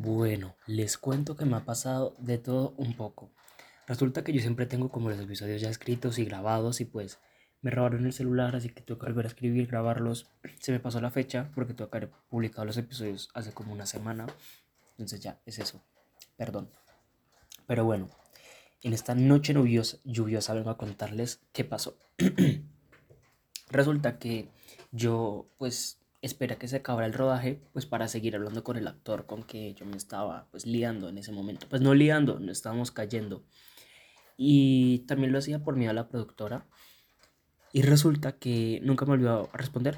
Bueno, les cuento que me ha pasado de todo un poco. Resulta que yo siempre tengo como los episodios ya escritos y grabados y pues me robaron el celular, así que tuve que volver a escribir, grabarlos. Se me pasó la fecha porque tuve que haber publicado los episodios hace como una semana. Entonces ya, es eso. Perdón. Pero bueno, en esta noche lluviosa, lluviosa vengo a contarles qué pasó. Resulta que yo pues espera que se acabara el rodaje, pues para seguir hablando con el actor con que yo me estaba pues liando en ese momento. Pues no liando, no estábamos cayendo. Y también lo hacía por miedo a la productora. Y resulta que nunca me olvidó responder.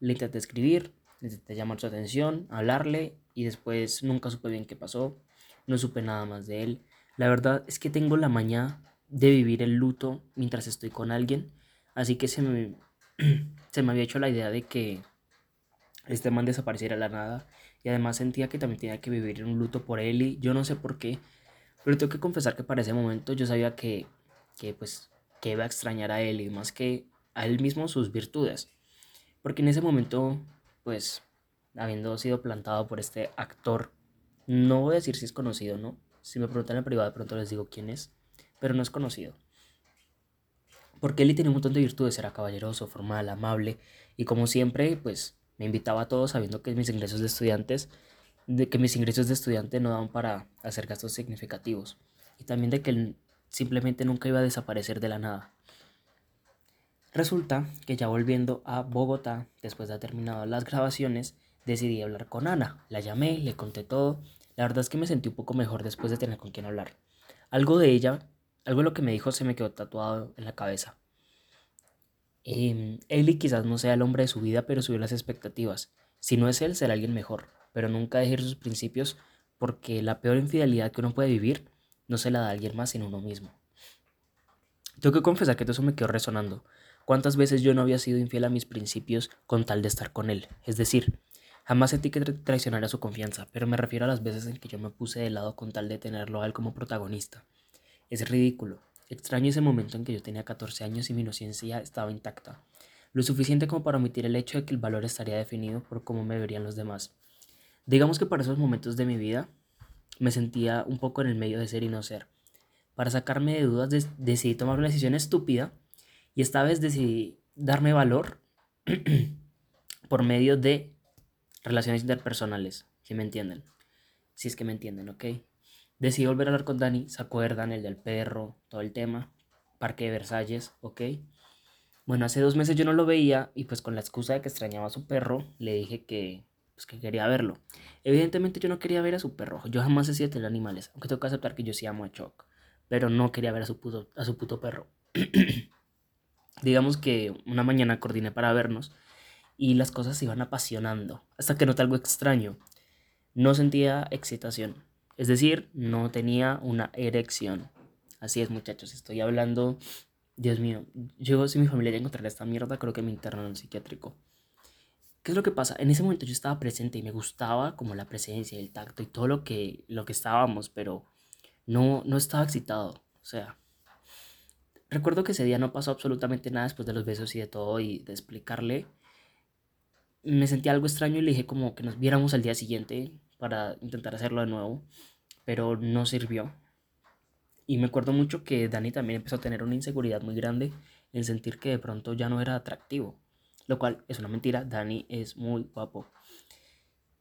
Le intenté escribir, le intenté llamar su atención, hablarle y después nunca supe bien qué pasó. No supe nada más de él. La verdad es que tengo la maña de vivir el luto mientras estoy con alguien. Así que se me, se me había hecho la idea de que este man desapareciera a la nada. Y además sentía que también tenía que vivir en un luto por y yo no sé por qué. Pero tengo que confesar que para ese momento yo sabía que, que pues que iba a extrañar a y más que a él mismo sus virtudes. Porque en ese momento, pues, habiendo sido plantado por este actor, no voy a decir si es conocido, ¿no? Si me preguntan en privado, de pronto les digo quién es, pero no es conocido. Porque él tenía un montón de virtudes, era caballeroso, formal, amable, y como siempre, pues, me invitaba a todos sabiendo que mis ingresos de estudiantes, de que mis ingresos de estudiante no daban para hacer gastos significativos. Y también de que él simplemente nunca iba a desaparecer de la nada. Resulta que ya volviendo a Bogotá, después de haber terminado las grabaciones, decidí hablar con Ana. La llamé, le conté todo. La verdad es que me sentí un poco mejor después de tener con quien hablar. Algo de ella, algo de lo que me dijo se me quedó tatuado en la cabeza. Eh, Eli quizás no sea el hombre de su vida, pero subió las expectativas. Si no es él, será alguien mejor. Pero nunca dejar sus principios porque la peor infidelidad que uno puede vivir no se la da a alguien más sino uno mismo. Tengo que confesar que todo eso me quedó resonando. ¿Cuántas veces yo no había sido infiel a mis principios con tal de estar con él? Es decir, jamás sentí que traicionara su confianza, pero me refiero a las veces en que yo me puse de lado con tal de tenerlo a él como protagonista. Es ridículo, Extraño ese momento en que yo tenía 14 años y mi inocencia estaba intacta, lo suficiente como para omitir el hecho de que el valor estaría definido por cómo me verían los demás. Digamos que para esos momentos de mi vida me sentía un poco en el medio de ser y no ser. Para sacarme de dudas decidí tomar una decisión estúpida y esta vez decidí darme valor por medio de relaciones interpersonales, si me entienden. Si es que me entienden, ¿ok? Decidí volver a hablar con Dani, ¿se acuerdan? El del perro, todo el tema. Parque de Versalles, ¿ok? Bueno, hace dos meses yo no lo veía y pues con la excusa de que extrañaba a su perro, le dije que, pues, que quería verlo. Evidentemente yo no quería ver a su perro, yo jamás he sido tener animales, aunque tengo que aceptar que yo sí amo a Choc, pero no quería ver a su puto, a su puto perro. Digamos que una mañana coordiné para vernos y las cosas se iban apasionando, hasta que noté algo extraño. No sentía excitación, es decir, no tenía una erección. Así es, muchachos, estoy hablando. Dios mío, yo si mi familia ya encontrará esta mierda, creo que me internan en el psiquiátrico. ¿Qué es lo que pasa? En ese momento yo estaba presente y me gustaba como la presencia, el tacto y todo lo que, lo que estábamos, pero no, no estaba excitado. O sea, recuerdo que ese día no pasó absolutamente nada después de los besos y de todo y de explicarle. Me sentí algo extraño y le dije como que nos viéramos al día siguiente para intentar hacerlo de nuevo, pero no sirvió. Y me acuerdo mucho que Dani también empezó a tener una inseguridad muy grande en sentir que de pronto ya no era atractivo, lo cual es una mentira, Dani es muy guapo.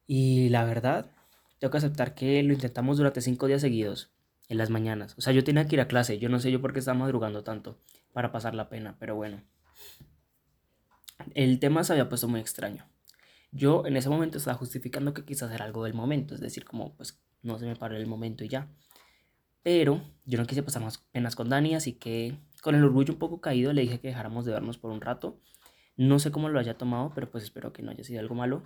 Y la verdad, tengo que aceptar que lo intentamos durante cinco días seguidos, en las mañanas. O sea, yo tenía que ir a clase, yo no sé yo por qué estaba madrugando tanto para pasar la pena, pero bueno. El tema se había puesto muy extraño. Yo en ese momento estaba justificando que quise hacer algo del momento, es decir, como pues no se me paró el momento y ya. Pero yo no quise pasar más penas con Dani, así que con el orgullo un poco caído le dije que dejáramos de vernos por un rato. No sé cómo lo haya tomado, pero pues espero que no haya sido algo malo.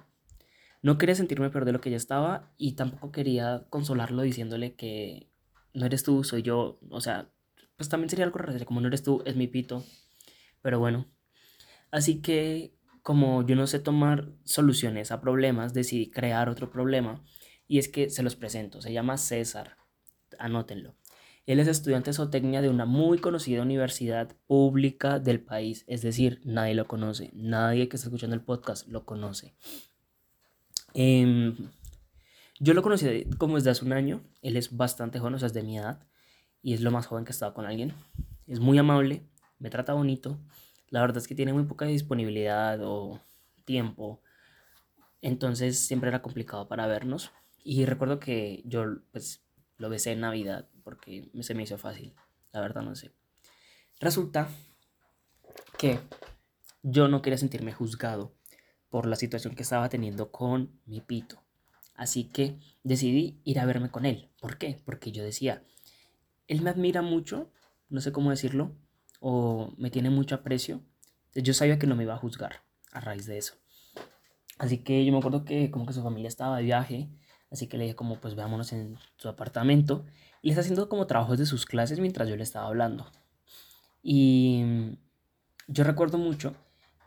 No quería sentirme peor de lo que ya estaba y tampoco quería consolarlo diciéndole que no eres tú, soy yo. O sea, pues también sería algo raro, como no eres tú, es mi pito. Pero bueno. Así que como yo no sé tomar soluciones a problemas, decidí crear otro problema y es que se los presento. Se llama César. Anótenlo. Él es estudiante de zootecnia de una muy conocida universidad pública del país, es decir, nadie lo conoce, nadie que está escuchando el podcast lo conoce. Em, Yo lo conocí como desde hace un año. Él es bastante joven, o sea, es de mi edad. Y es lo más joven que he estado con alguien. Es muy amable, me trata bonito. La verdad es que tiene muy poca disponibilidad o tiempo. Entonces siempre era complicado para vernos. Y recuerdo que yo pues lo besé en Navidad porque se me hizo fácil. La verdad no sé. Resulta que yo no quería sentirme juzgado por la situación que estaba teniendo con mi pito. Así que decidí ir a verme con él. ¿Por qué? Porque yo decía, él me admira mucho, no sé cómo decirlo, o me tiene mucho aprecio. Yo sabía que no me iba a juzgar a raíz de eso. Así que yo me acuerdo que como que su familia estaba de viaje, así que le dije como pues veámonos en su apartamento. Y le está haciendo como trabajos de sus clases mientras yo le estaba hablando. Y yo recuerdo mucho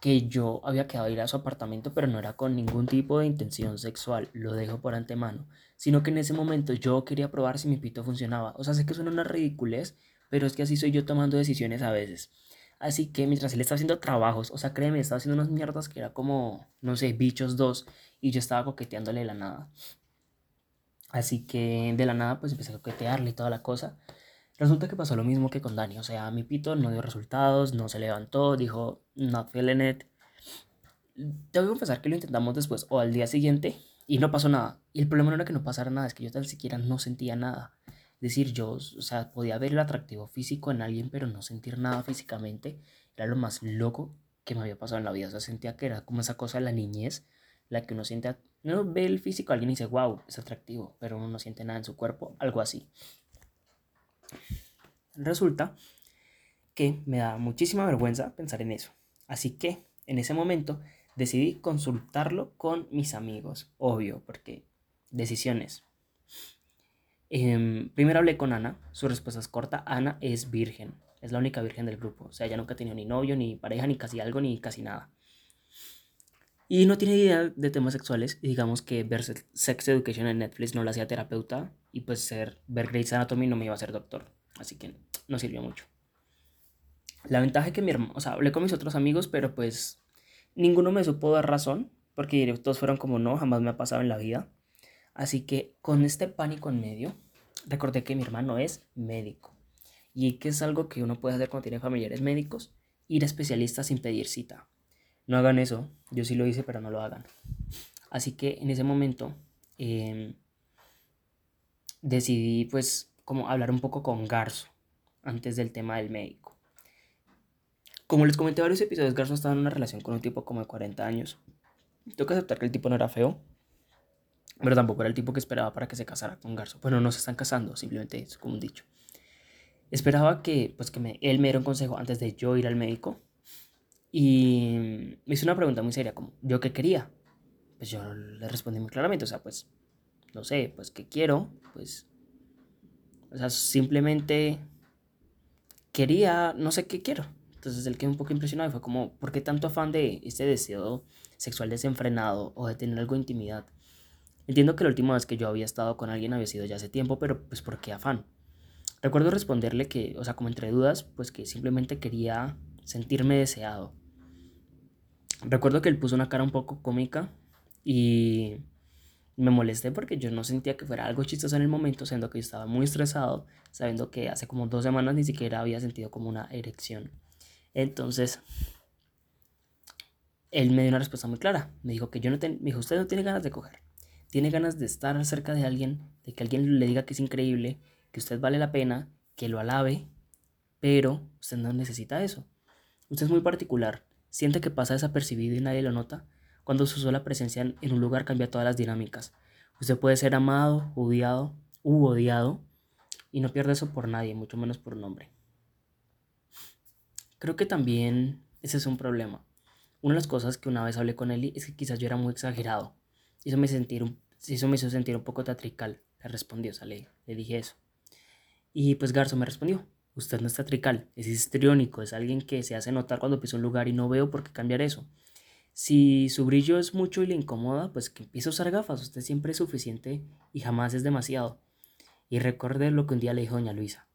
que yo había quedado ir a su apartamento, pero no era con ningún tipo de intención sexual, lo dejo por antemano, sino que en ese momento yo quería probar si mi pito funcionaba. O sea, sé que suena una ridiculez, pero es que así soy yo tomando decisiones a veces. Así que mientras él estaba haciendo trabajos, o sea, créeme, estaba haciendo unas mierdas que era como, no sé, bichos dos, y yo estaba coqueteándole de la nada. Así que de la nada, pues empecé a coquetearle y toda la cosa. Resulta que pasó lo mismo que con Dani, o sea, mi pito no dio resultados, no se levantó, dijo, not feeling it. Que confesar que lo intentamos después o al día siguiente y no pasó nada. Y el problema no era que no pasara nada, es que yo tan siquiera no sentía nada. Decir, yo, o sea, podía ver el atractivo físico en alguien, pero no sentir nada físicamente. Era lo más loco que me había pasado en la vida. O sea, sentía que era como esa cosa de la niñez, la que uno siente, uno ve el físico a alguien y dice, wow, es atractivo, pero uno no siente nada en su cuerpo, algo así. Resulta que me da muchísima vergüenza pensar en eso. Así que en ese momento decidí consultarlo con mis amigos, obvio, porque decisiones. Em, primero hablé con Ana, su respuesta es corta, Ana es virgen, es la única virgen del grupo, o sea, ella nunca ha tenido ni novio, ni pareja, ni casi algo, ni casi nada. Y no tiene idea de temas sexuales, y digamos que ver Sex Education en Netflix no la hacía terapeuta, y pues ser, ver Grey's Anatomy no me iba a ser doctor. Así que no sirvió mucho. La ventaja es que mi hermano, o sea, hablé con mis otros amigos, pero pues ninguno me supo dar razón, porque todos fueron como no, jamás me ha pasado en la vida. Así que con este pánico en medio, recordé que mi hermano es médico. Y que es algo que uno puede hacer cuando tiene familiares médicos, ir a especialistas sin pedir cita. No hagan eso, yo sí lo hice, pero no lo hagan. Así que en ese momento em, decidí pues como hablar un poco con Garzo antes del tema del médico. Como les comenté varios episodios, Garzo estaba en una relación con un tipo como de 40 años. Tengo que aceptar que el tipo no era feo, pero tampoco era el tipo que esperaba para que se casara con Garzo. Bueno, no se están casando, simplemente es como un dicho. Esperaba que, pues, que me, él me diera un consejo antes de yo ir al médico. Y me hizo una pregunta muy seria, como, ¿yo qué quería? Pues yo le respondí muy claramente, o sea, pues, no sé, pues, ¿qué quiero? Pues o sea, simplemente quería, no sé qué quiero. Entonces él quedó un poco impresionado y fue como, ¿por qué tanto afán de este deseo sexual desenfrenado o de tener algo de intimidad? Entiendo que la última vez que yo había estado con alguien había sido ya hace tiempo, pero pues ¿por qué afán? Recuerdo responderle que, o sea, como entre dudas, pues que simplemente quería sentirme deseado. Recuerdo que él puso una cara un poco cómica y me molesté porque yo no sentía que fuera algo chistoso en el momento, siendo que yo estaba muy estresado, sabiendo que hace como dos semanas ni siquiera había sentido como una erección. Entonces, él me dio una respuesta muy clara. Me dijo que yo no me dijo, usted no tiene ganas de coger. Tiene ganas de estar cerca de alguien, de que alguien le diga que es increíble, que usted vale la pena, que lo alabe, pero usted no necesita eso. Usted es muy particular, siente que pasa desapercibido y nadie lo nota, cuando su sola presencia en un lugar cambia todas las dinámicas. Usted puede ser amado, odiado u odiado y no pierde eso por nadie, mucho menos por un hombre. Creo que también ese es un problema. Una de las cosas que una vez hablé con él es que quizás yo era muy exagerado. Eso me, sentir eso me hizo sentir un poco teatrical. Le respondió, o sea, le, le dije eso. Y pues Garzo me respondió, usted no es teatrical, es histriónico, es alguien que se hace notar cuando pisa un lugar y no veo por qué cambiar eso. Si su brillo es mucho y le incomoda, pues que empiece a usar gafas. Usted siempre es suficiente y jamás es demasiado. Y recuerde lo que un día le dijo doña Luisa.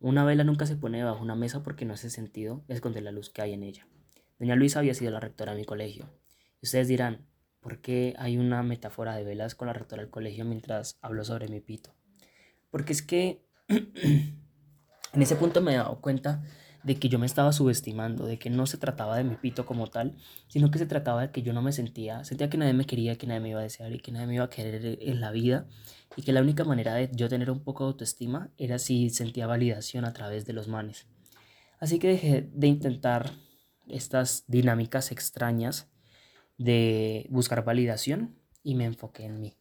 Una vela nunca se pone debajo de una mesa porque no hace sentido esconder la luz que hay en ella. Doña Luisa había sido la rectora de mi colegio. Ustedes dirán, porque hay una metáfora de velas con la rectora del colegio mientras hablo sobre mi pito. Porque es que en ese punto me he dado cuenta de que yo me estaba subestimando, de que no se trataba de mi pito como tal, sino que se trataba de que yo no me sentía, sentía que nadie me quería, que nadie me iba a desear y que nadie me iba a querer en la vida y que la única manera de yo tener un poco de autoestima era si sentía validación a través de los manes. Así que dejé de intentar estas dinámicas extrañas de buscar validación y me enfoqué en mí.